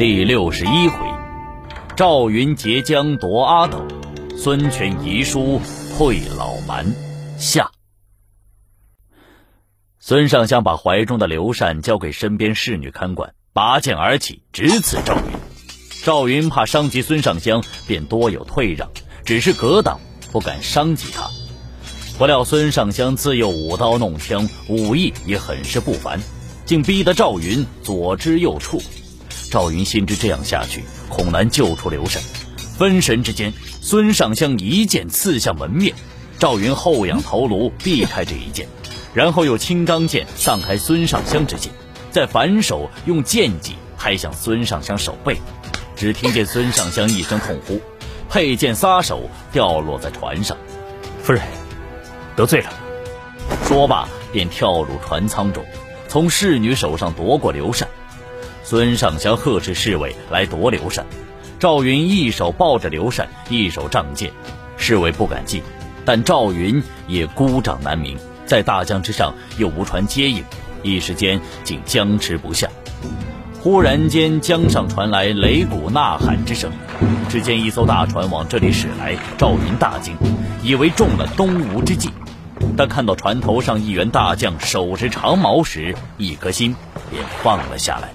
第六十一回，赵云截江夺阿斗，孙权遗书退老蛮。下。孙尚香把怀中的刘禅交给身边侍女看管，拔剑而起，直刺赵云。赵云怕伤及孙尚香，便多有退让，只是格挡，不敢伤及他。不料孙尚香自幼舞刀弄枪，武艺也很是不凡，竟逼得赵云左支右绌。赵云心知这样下去恐难救出刘禅，分神之间，孙尚香一剑刺向门面，赵云后仰头颅避开这一剑，然后用青钢剑荡开孙尚香之剑，再反手用剑戟拍向孙尚香手背，只听见孙尚香一声痛呼，佩剑撒手掉落在船上。夫人，得罪了。说罢便跳入船舱中，从侍女手上夺过刘禅。孙尚香呵斥侍卫来夺刘禅，赵云一手抱着刘禅，一手仗剑，侍卫不敢进，但赵云也孤掌难鸣，在大江之上又无船接应，一时间竟僵持不下。忽然间，江上传来擂鼓呐喊之声，只见一艘大船往这里驶来，赵云大惊，以为中了东吴之计，但看到船头上一员大将手持长矛时，一颗心便放了下来。